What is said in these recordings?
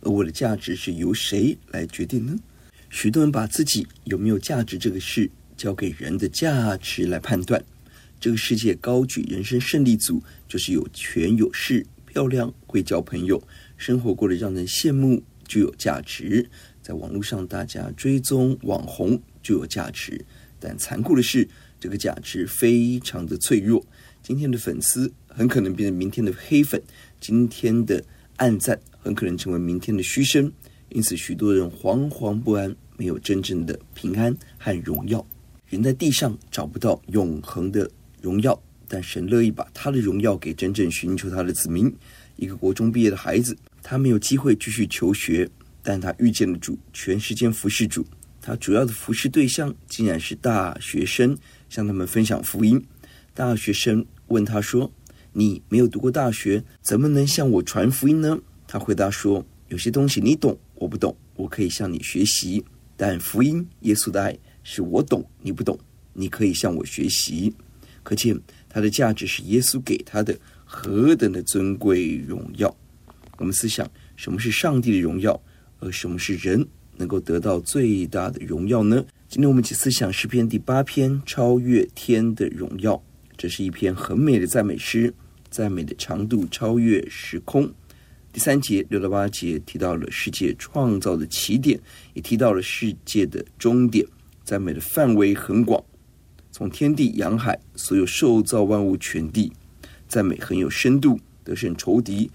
而我的价值是由谁来决定呢？许多人把自己有没有价值这个事交给人的价值来判断。这个世界高举人生胜利组，就是有权有势、漂亮、会交朋友、生活过得让人羡慕，就有价值。在网络上，大家追踪网红就有价值，但残酷的是，这个价值非常的脆弱。今天的粉丝很可能变成明天的黑粉，今天的暗赞很可能成为明天的嘘声。因此，许多人惶惶不安，没有真正的平安和荣耀。人在地上找不到永恒的荣耀，但神乐意把他的荣耀给真正寻求他的子民。一个国中毕业的孩子，他没有机会继续求学。但他遇见了主，全时间服侍主。他主要的服侍对象竟然是大学生，向他们分享福音。大学生问他说：“你没有读过大学，怎么能向我传福音呢？”他回答说：“有些东西你懂，我不懂，我可以向你学习。但福音，耶稣的爱，是我懂，你不懂，你可以向我学习。可见他的价值是耶稣给他的何等的尊贵荣耀。我们思想，什么是上帝的荣耀？而什么是人能够得到最大的荣耀呢？今天我们一起思想诗篇第八篇，超越天的荣耀。这是一篇很美的赞美诗，赞美的长度超越时空。第三节六到八节提到了世界创造的起点，也提到了世界的终点。赞美的范围很广，从天地洋海所有受造万物全地，赞美很有深度，得胜仇敌，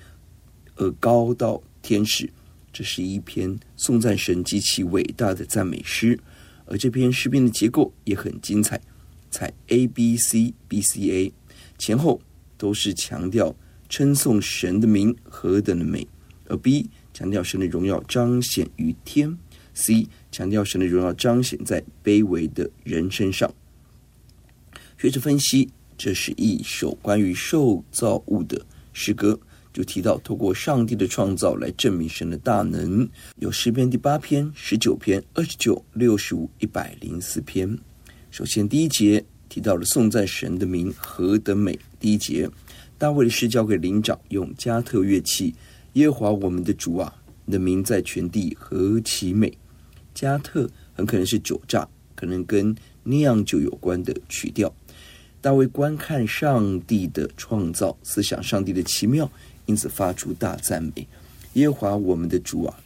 而高到天使。这是一篇颂赞神极其伟大的赞美诗，而这篇诗篇的结构也很精彩，采 A B C B C A，前后都是强调称颂神的名何等的美，而 B 强调神的荣耀彰显于天，C 强调神的荣耀彰显在卑微的人身上。学者分析，这是一首关于受造物的诗歌。就提到，透过上帝的创造来证明神的大能，有诗篇第八篇、十九篇、二十九、六十五、一百零四篇。首先，第一节提到了颂赞神的名何等美。第一节，大卫的诗交给灵长，用加特乐器。耶和华我们的主啊，你的名在全地何其美！加特很可能是酒醡，可能跟酿酒有关的曲调。大卫观看上帝的创造，思想上帝的奇妙。因此发出大赞美，耶和华我们的主啊，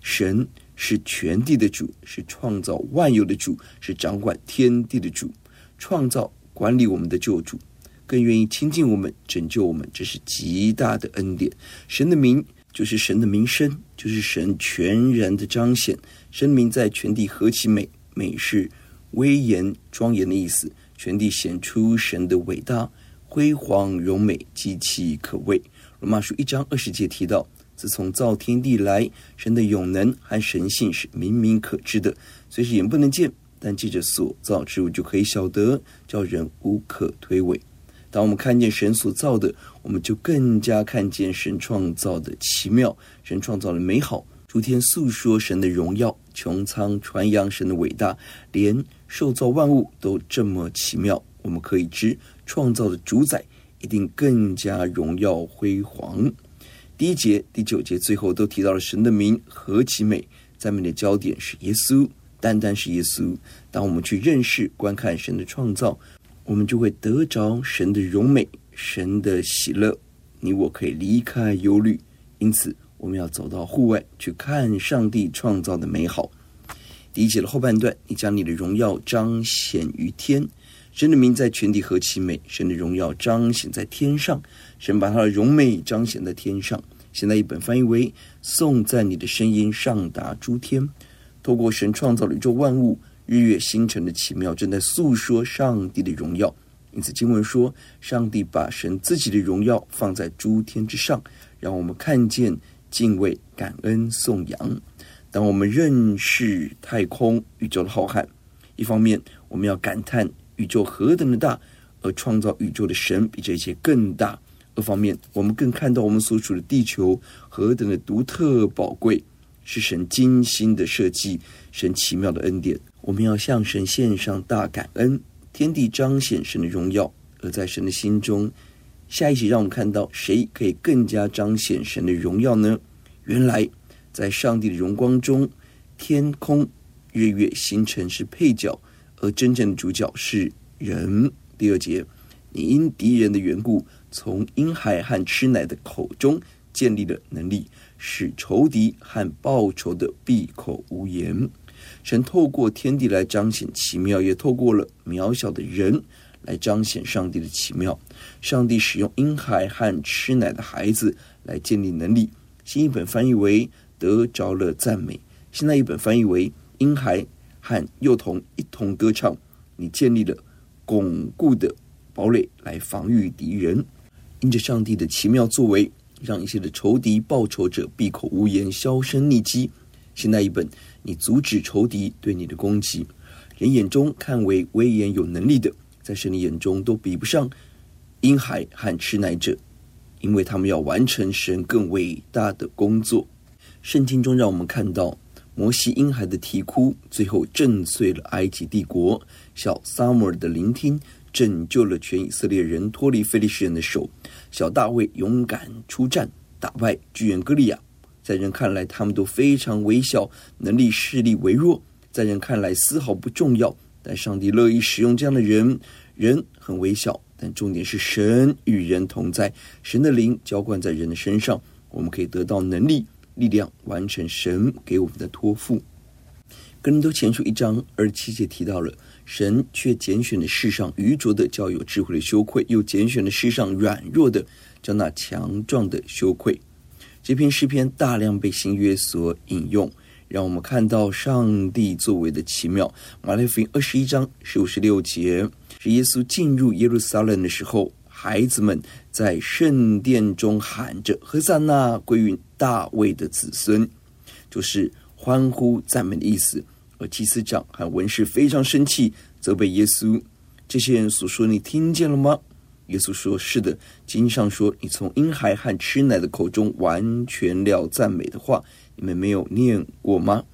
神是全地的主，是创造万有的主，是掌管天地的主，创造管理我们的救主，更愿意亲近我们，拯救我们，这是极大的恩典。神的名就是神的名声，就是神全然的彰显。神的名在全地何其美，美是威严庄严的意思，全地显出神的伟大、辉煌、荣美，极其可畏。罗马书一章二十节提到，自从造天地来，神的永能和神性是明明可知的，虽是眼不能见，但借着所造之物就可以晓得，叫人无可推诿。当我们看见神所造的，我们就更加看见神创造的奇妙，神创造的美好，诸天诉说神的荣耀，穹苍传扬神的伟大，连受造万物都这么奇妙。我们可以知创造的主宰。一定更加荣耀辉煌。第一节、第九节最后都提到了神的名何其美，赞美的焦点是耶稣，单单是耶稣。当我们去认识、观看神的创造，我们就会得着神的荣美、神的喜乐。你我可以离开忧虑，因此，我们要走到户外去看上帝创造的美好。第一节的后半段，你将你的荣耀彰显于天，神的名在全地何其美，神的荣耀彰显在天上，神把他的荣美彰显在天上。现在一本翻译为：颂赞你的声音上达诸天，透过神创造的宇宙万物、日月星辰的奇妙，正在诉说上帝的荣耀。因此经文说，上帝把神自己的荣耀放在诸天之上，让我们看见、敬畏、感恩、颂扬。当我们认识太空宇宙的浩瀚，一方面我们要感叹宇宙何等的大，而创造宇宙的神比这些更大；二方面，我们更看到我们所处的地球何等的独特宝贵，是神精心的设计，神奇妙的恩典。我们要向神献上大感恩。天地彰显神的荣耀，而在神的心中，下一集让我们看到谁可以更加彰显神的荣耀呢？原来，在上帝的荣光中，天空、日月、星辰是配角，而真正的主角是人。第二节，你因敌人的缘故，从婴孩和吃奶的口中建立了能力，使仇敌和报仇的闭口无言。神透过天地来彰显奇妙，也透过了渺小的人来彰显上帝的奇妙。上帝使用婴孩和吃奶的孩子来建立能力。新一本翻译为得着了赞美，现在一本翻译为婴孩和幼童一同歌唱。你建立了巩固的堡垒来防御敌人，因着上帝的奇妙作为，让一切的仇敌报仇者闭口无言，销声匿迹。现在一本。你阻止仇敌对你的攻击，人眼中看为威严有能力的，在神的眼中都比不上婴孩和吃奶者，因为他们要完成神更伟大的工作。圣经中让我们看到摩西婴孩的啼哭，最后震碎了埃及帝国；小萨摩尔的聆听，拯救了全以色列人脱离非利士人的手；小大卫勇敢出战，打败巨人歌利亚。在人看来，他们都非常微小，能力势力微弱，在人看来丝毫不重要。但上帝乐意使用这样的人，人很微小，但重点是神与人同在，神的灵浇灌在人的身上，我们可以得到能力、力量，完成神给我们的托付。哥林多前书一章二十七节提到了，神却拣选了世上愚拙的，叫有智慧的羞愧；又拣选了世上软弱的，叫那强壮的羞愧。这篇诗篇大量被新约所引用，让我们看到上帝作为的奇妙。马太福音二十一章十五十六节是耶稣进入耶路撒冷的时候，孩子们在圣殿中喊着“和散那归于大卫的子孙”，就是欢呼赞美的意思。和祭司长和文士非常生气，责备耶稣。这些人所说，你听见了吗？耶稣说：“是的，经上说，你从婴孩和吃奶的口中完全了赞美的话，你们没有念过吗？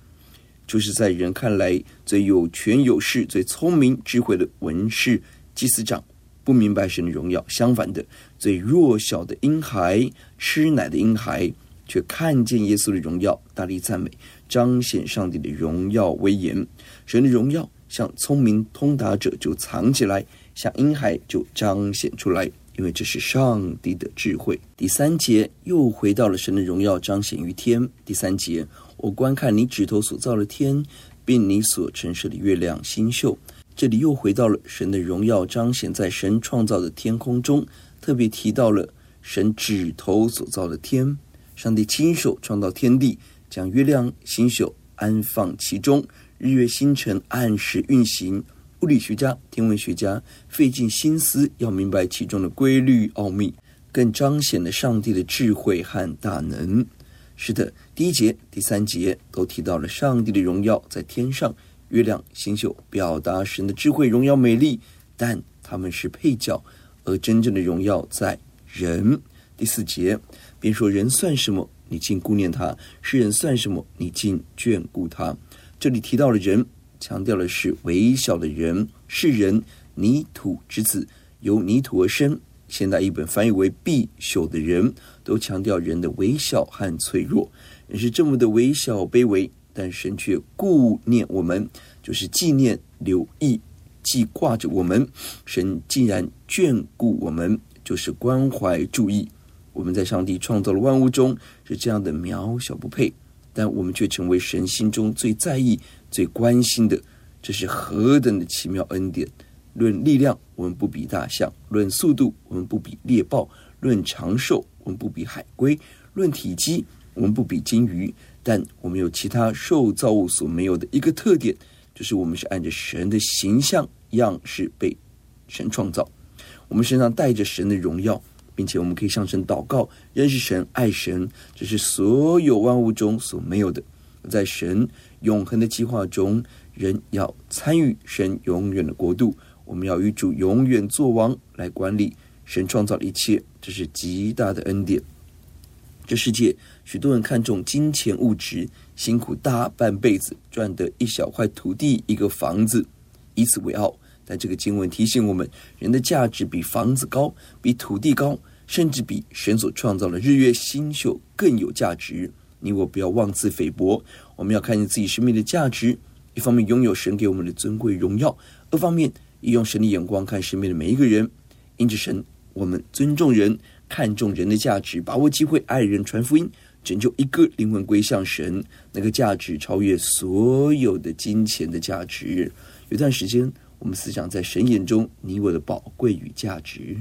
就是在人看来最有权有势、最聪明智慧的文士、祭司长，不明白神的荣耀；相反的，最弱小的婴孩、吃奶的婴孩，却看见耶稣的荣耀，大力赞美，彰显上帝的荣耀威严。神的荣耀像聪明通达者就藏起来。”像婴孩就彰显出来，因为这是上帝的智慧。第三节又回到了神的荣耀彰显于天。第三节，我观看你指头所造的天，并你所陈设的月亮星宿。这里又回到了神的荣耀彰显在神创造的天空中，特别提到了神指头所造的天。上帝亲手创造天地，将月亮星宿安放其中，日月星辰按时运行。物理学家、天文学家费尽心思要明白其中的规律奥秘，更彰显了上帝的智慧和大能。是的，第一节、第三节都提到了上帝的荣耀在天上，月亮、星宿表达神的智慧、荣耀、美丽，但他们是配角，而真正的荣耀在人。第四节便说：“人算什么？你竟顾念他；世人算什么？你竟眷顾他。”这里提到了人。强调的是微小的人，是人，泥土之子，由泥土而生。现代译本翻译为必朽的人，都强调人的微小和脆弱。人是这么的微小卑微，但神却顾念我们，就是纪念、留意、记挂着我们。神竟然眷顾我们，就是关怀注意。我们在上帝创造了万物中是这样的渺小不配，但我们却成为神心中最在意、最关心的。这是何等的奇妙恩典！论力量，我们不比大象；论速度，我们不比猎豹；论长寿，我们不比海龟；论体积，我们不比鲸鱼。但我们有其他受造物所没有的一个特点，就是我们是按着神的形象样式被神创造。我们身上带着神的荣耀，并且我们可以向神祷告，认识神、爱神，这是所有万物中所没有的。在神永恒的计划中，人要参与神永远的国度。我们要与主永远作王，来管理神创造的一切，这是极大的恩典。这世界许多人看重金钱物质，辛苦大半辈子赚得一小块土地、一个房子，以此为傲。但这个经文提醒我们，人的价值比房子高，比土地高，甚至比神所创造的日月星宿更有价值。你我不要妄自菲薄，我们要看见自己生命的价值。一方面拥有神给我们的尊贵荣耀，二方面也用神的眼光看身边的每一个人。因着神，我们尊重人，看重人的价值，把握机会爱人、传福音，拯救一个灵魂归向神。那个价值超越所有的金钱的价值。有段时间。我们思想在神眼中，你我的宝贵与价值。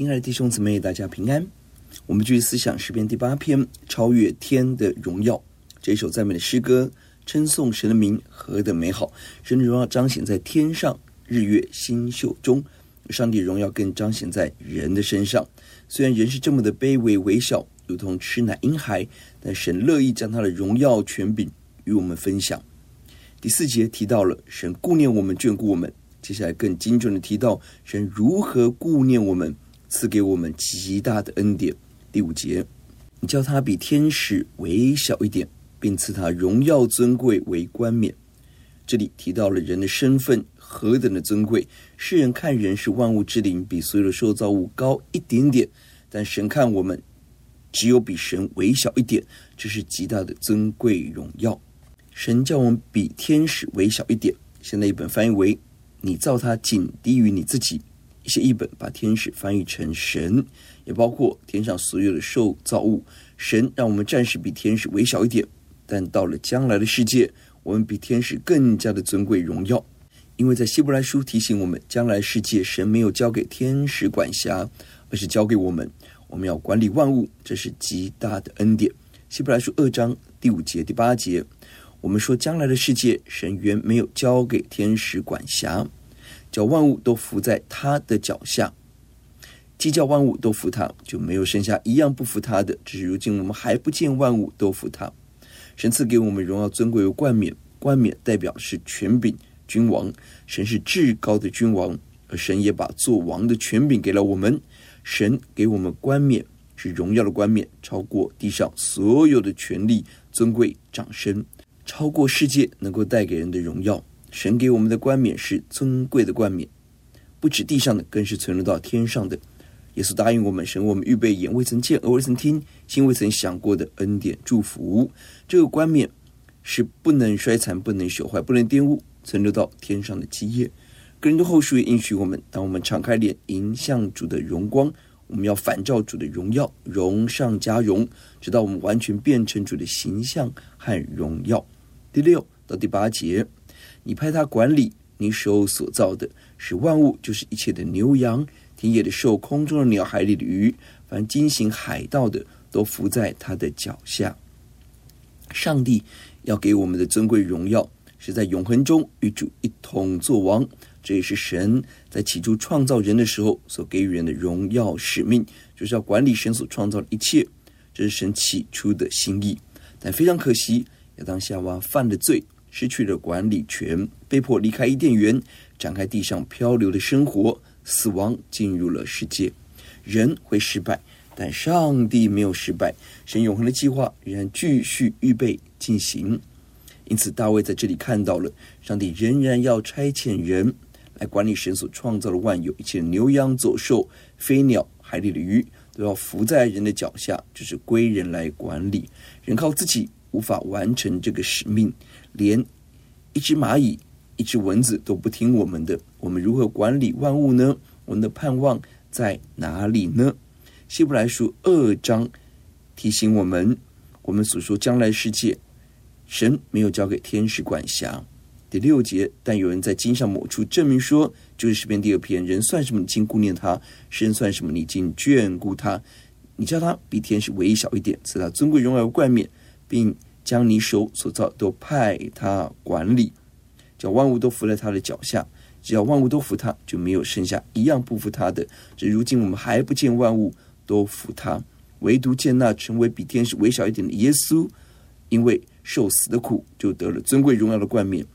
亲爱的弟兄姊妹，大家平安。我们继续思想诗篇第八篇，超越天的荣耀。这一首赞美的诗歌，称颂神的名何等美好！神的荣耀彰显在天上，日月星宿中；上帝荣耀更彰显在人的身上。虽然人是这么的卑微微小，如同吃奶婴孩，但神乐意将他的荣耀权柄与我们分享。第四节提到了神顾念我们，眷顾我们。接下来更精准的提到神如何顾念我们。赐给我们极大的恩典。第五节，你叫他比天使微小一点，并赐他荣耀尊贵为冠冕。这里提到了人的身份何等的尊贵。世人看人是万物之灵，比所有的受造物高一点点，但神看我们只有比神微小一点，这是极大的尊贵荣耀。神叫我们比天使微小一点。现在一本翻译为：你造他仅低于你自己。一些译本把天使翻译成神，也包括天上所有的受造物。神让我们暂时比天使微小一点，但到了将来的世界，我们比天使更加的尊贵荣耀。因为在希伯来书提醒我们，将来世界神没有交给天使管辖，而是交给我们，我们要管理万物，这是极大的恩典。希伯来书二章第五节、第八节，我们说将来的世界神原没有交给天使管辖。叫万物都伏在他的脚下，既叫万物都服他，就没有剩下一样不服他的。只是如今我们还不见万物都服他。神赐给我们荣耀尊贵为冠冕，冠冕代表是权柄、君王。神是至高的君王，而神也把做王的权柄给了我们。神给我们冠冕是荣耀的冠冕，超过地上所有的权力、尊贵、掌声，超过世界能够带给人的荣耀。神给我们的冠冕是尊贵的冠冕，不止地上的，更是存留到天上的。耶稣答应我们，神为我们预备眼未曾见、耳未曾听、心未曾想过的恩典祝福。这个冠冕是不能衰残、不能朽坏、不能玷污，存留到天上的基业。个人的后书也应许我们，当我们敞开脸迎向主的荣光，我们要反照主的荣耀，荣上加荣，直到我们完全变成主的形象和荣耀。第六到第八节。你派他管理你手所造的，使万物，就是一切的牛羊、田野的兽、空中的鸟、海里的鱼，凡经行海道的，都伏在他的脚下。上帝要给我们的尊贵荣耀，是在永恒中与主一同作王。这也是神在起初创造人的时候所给予人的荣耀使命，就是要管理神所创造的一切。这是神起初的心意。但非常可惜，亚当夏娃犯了罪。失去了管理权，被迫离开伊甸园，展开地上漂流的生活。死亡进入了世界，人会失败，但上帝没有失败。神永恒的计划仍然继续预备进行。因此，大卫在这里看到了上帝仍然要差遣人来管理神所创造的万有，一切牛羊走兽、飞鸟、海里的鱼，都要伏在人的脚下，就是归人来管理。人靠自己无法完成这个使命。连一只蚂蚁、一只蚊子都不听我们的，我们如何管理万物呢？我们的盼望在哪里呢？希伯来书二章提醒我们，我们所说将来世界，神没有交给天使管辖。第六节，但有人在经上某处证明说，就是诗篇第二篇，人算什么？你竟顾念他；神算什么？你竟眷顾他？你叫他比天使微小一点，赐他尊贵荣耀冠冕，并。将你手所造都派他管理，叫万物都服在他的脚下。只要万物都服他，就没有剩下一样不服他的。这如今我们还不见万物都服他，唯独见那成为比天使微小一点的耶稣，因为受死的苦，就得了尊贵荣耀的冠冕。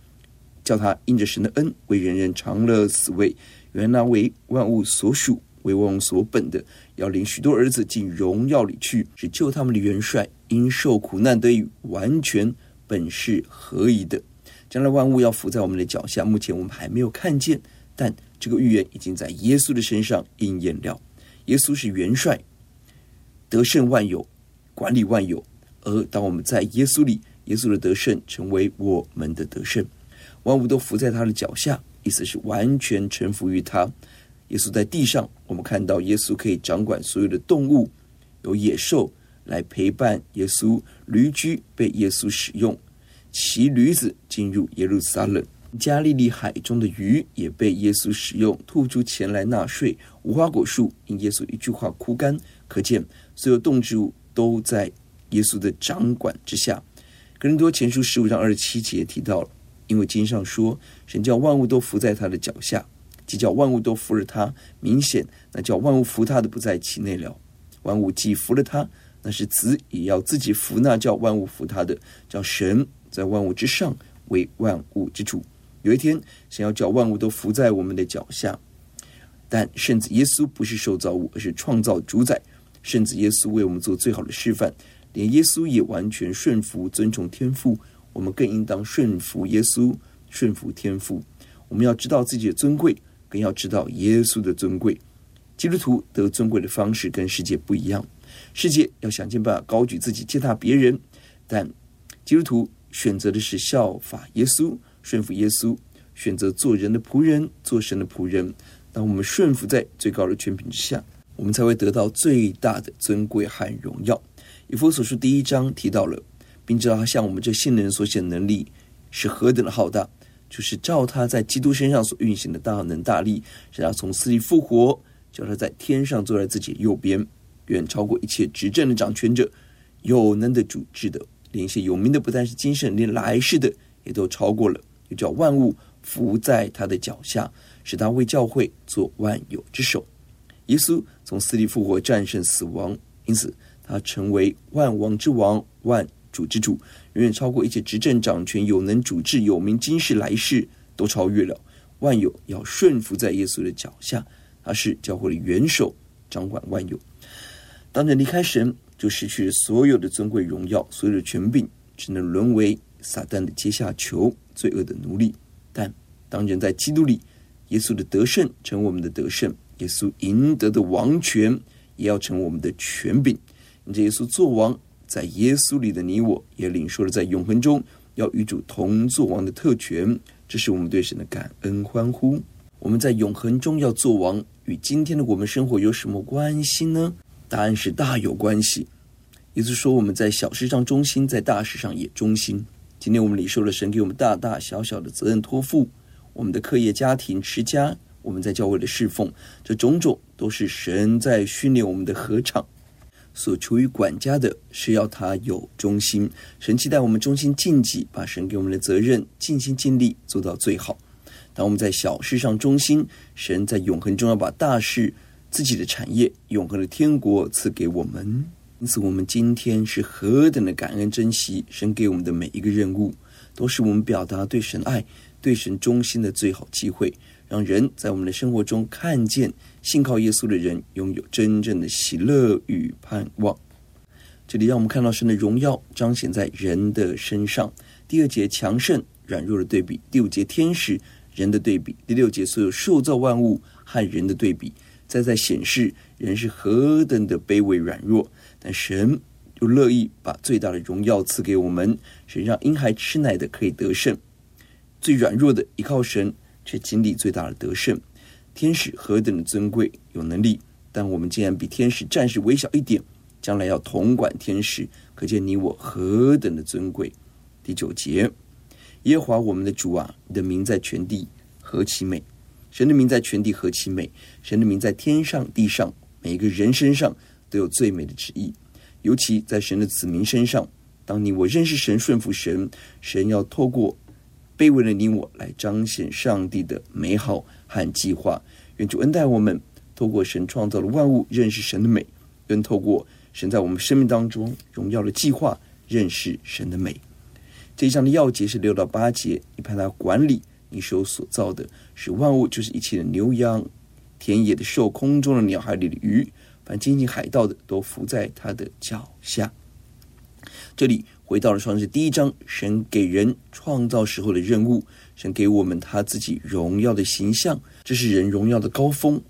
叫他因着神的恩，为人人尝了死味。原来为万物所属。为万王所本的，要领许多儿子进荣耀里去，是救他们的元帅，因受苦难得以完全，本是合宜的。将来万物要伏在我们的脚下，目前我们还没有看见，但这个预言已经在耶稣的身上应验了。耶稣是元帅，得胜万有，管理万有。而当我们在耶稣里，耶稣的得胜成为我们的得胜，万物都伏在他的脚下，意思是完全臣服于他。耶稣在地上，我们看到耶稣可以掌管所有的动物，有野兽来陪伴耶稣，驴驹被耶稣使用，骑驴子进入耶路撒冷。加利利海中的鱼也被耶稣使用，吐出钱来纳税。无花果树因耶稣一句话枯干，可见所有动植物都在耶稣的掌管之下。格林多前书十五章二十七节提到了，因为经上说，神叫万物都伏在他的脚下，即叫万物都服了他。明显，那叫万物服他的不在其内了。万物既服了他，那是子也要自己服那叫万物服他的，叫神在万物之上为万物之主。有一天，想要叫万物都伏在我们的脚下，但圣子耶稣不是受造物，而是创造主宰。圣子耶稣为我们做最好的示范，连耶稣也完全顺服、尊崇天父，我们更应当顺服耶稣、顺服天父。我们要知道自己的尊贵，更要知道耶稣的尊贵。基督徒得尊贵的方式跟世界不一样，世界要想尽办法高举自己、践踏别人，但基督徒选择的是效法耶稣。顺服耶稣，选择做人的仆人，做神的仆人。当我们顺服在最高的权柄之下，我们才会得到最大的尊贵和荣耀。以弗所书第一章提到了，并知道他向我们这信的人所显能力是何等的浩大，就是照他在基督身上所运行的大能大力，使他从死里复活，叫他在天上坐在自己右边，远超过一切执政的掌权者、有能的主治的，连一些有名的，不但是今生，连来世的也都超过了。又叫万物伏在他的脚下，使他为教会做万有之首。耶稣从死里复活，战胜死亡，因此他成为万王之王、万主之主，远远超过一切执政掌权、有能主治、有名今世来世都超越了。万有要顺服在耶稣的脚下，他是教会的元首，掌管万有。当人离开神，就失去了所有的尊贵荣耀，所有的权柄，只能沦为撒旦的阶下囚。罪恶的奴隶，但当人在基督里，耶稣的得胜成为我们的得胜，耶稣赢得的王权也要成为我们的权柄。你这耶稣做王，在耶稣里的你我也领受了在永恒中要与主同作王的特权，这是我们对神的感恩欢呼。我们在永恒中要做王，与今天的我们生活有什么关系呢？答案是大有关系。也就是说，我们在小事上忠心，在大事上也忠心。今天我们领受了神给我们大大小小的责任托付，我们的课业、家庭、持家，我们在教会的侍奉，这种种都是神在训练我们的合唱。所求于管家的是要他有忠心，神期待我们忠心尽己，把神给我们的责任尽心尽力做到最好。当我们在小事上忠心，神在永恒中要把大事、自己的产业、永恒的天国赐给我们。因此，我们今天是何等的感恩珍惜神给我们的每一个任务，都是我们表达对神爱、对神忠心的最好机会，让人在我们的生活中看见信靠耶稣的人拥有真正的喜乐与盼望。这里让我们看到神的荣耀彰显在人的身上。第二节强盛软弱的对比，第五节天使人的对比，第六节所有受造万物和人的对比，再在显示人是何等的卑微软弱。但神又乐意把最大的荣耀赐给我们，神让婴孩吃奶的可以得胜，最软弱的依靠神，却经历最大的得胜。天使何等的尊贵有能力，但我们竟然比天使暂时微小一点，将来要统管天使，可见你我何等的尊贵。第九节，耶和华我们的主啊，你的名在全地何其美！神的名在全地何其美！神的名在天上地上每一个人身上。都有最美的旨意，尤其在神的子民身上。当你我认识神、顺服神，神要透过卑微的你我来彰显上帝的美好和计划。愿主恩待我们，透过神创造的万物认识神的美，愿透过神在我们生命当中荣耀的计划认识神的美。这一章的要节是六到八节，你派他管理你手所造的，使万物就是一切的牛羊、田野的兽、空中的鸟、海里的鱼。凡经行海道的，都伏在他的脚下。这里回到了创世第一章，神给人创造时候的任务，神给我们他自己荣耀的形象，这是人荣耀的高峰，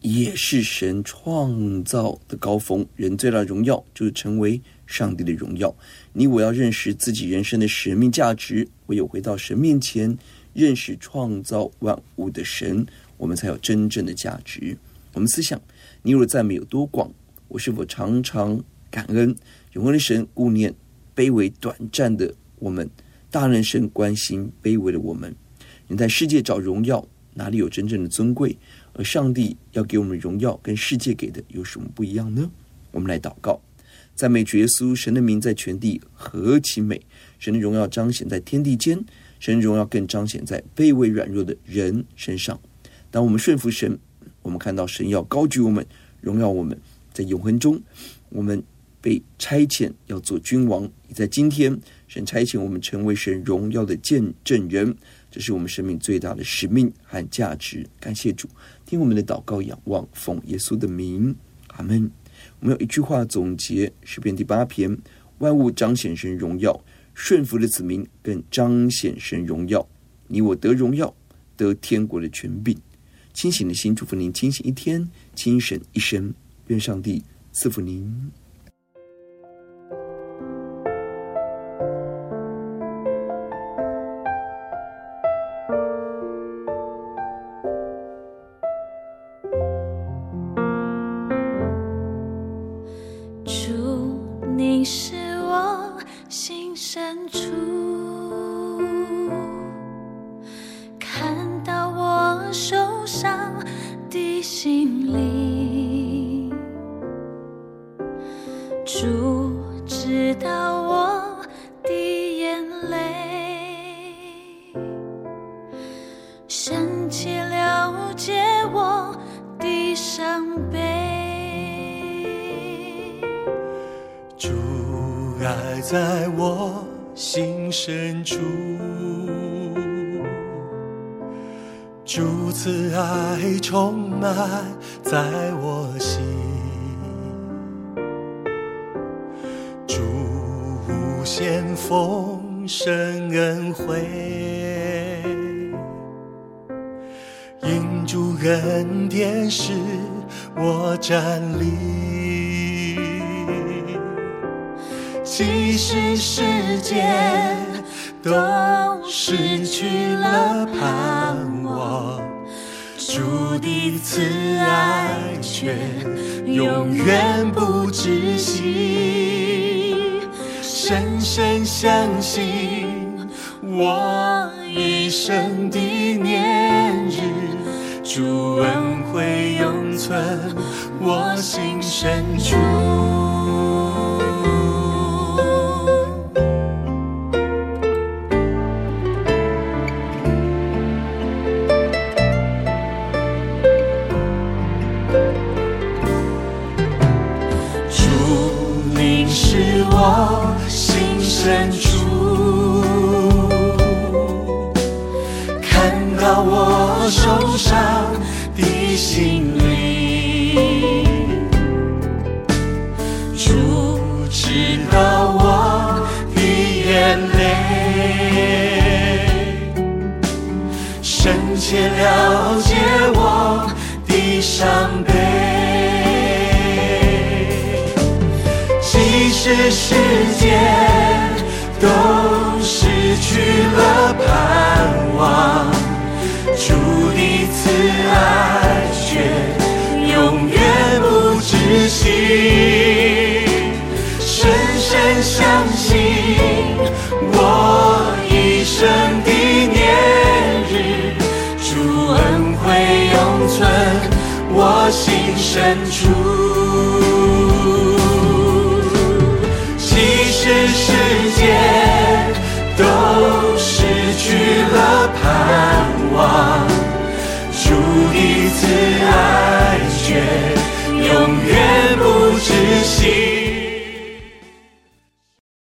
也是神创造的高峰。人最大的荣耀就是成为上帝的荣耀。你我要认识自己人生的使命价值，唯有回到神面前，认识创造万物的神，我们才有真正的价值。我们思想。你我的赞美有多广？我是否常常感恩永恒的神顾念卑微短暂的我们？大能神关心卑微的我们。你在世界找荣耀，哪里有真正的尊贵？而上帝要给我们荣耀，跟世界给的有什么不一样呢？我们来祷告，赞美主耶稣，神的名在全地何其美！神的荣耀彰显在天地间，神的荣耀更彰显在卑微软弱的人身上。当我们顺服神，我们看到神要高举我们，荣耀我们，在永恒中，我们被差遣要做君王。也在今天，神差遣我们成为神荣耀的见证人，这是我们生命最大的使命和价值。感谢主，听我们的祷告，仰望奉耶稣的名，阿门。我们有一句话总结诗篇第八篇：万物彰显神荣耀，顺服的子民更彰显神荣耀。你我得荣耀，得天国的权柄。清醒的心，祝福您清醒一天，清醒一生。愿上帝赐福您。alive. 的慈爱却永远不止息。深深相信我一生的念日，主恩惠永存我心深处。切了解我的伤悲。即使世界都失去了盼望，主的慈爱却永远不止息。深深相信我一生我心深处。其实世界都失去了盼望，主的慈爱却永远不窒息。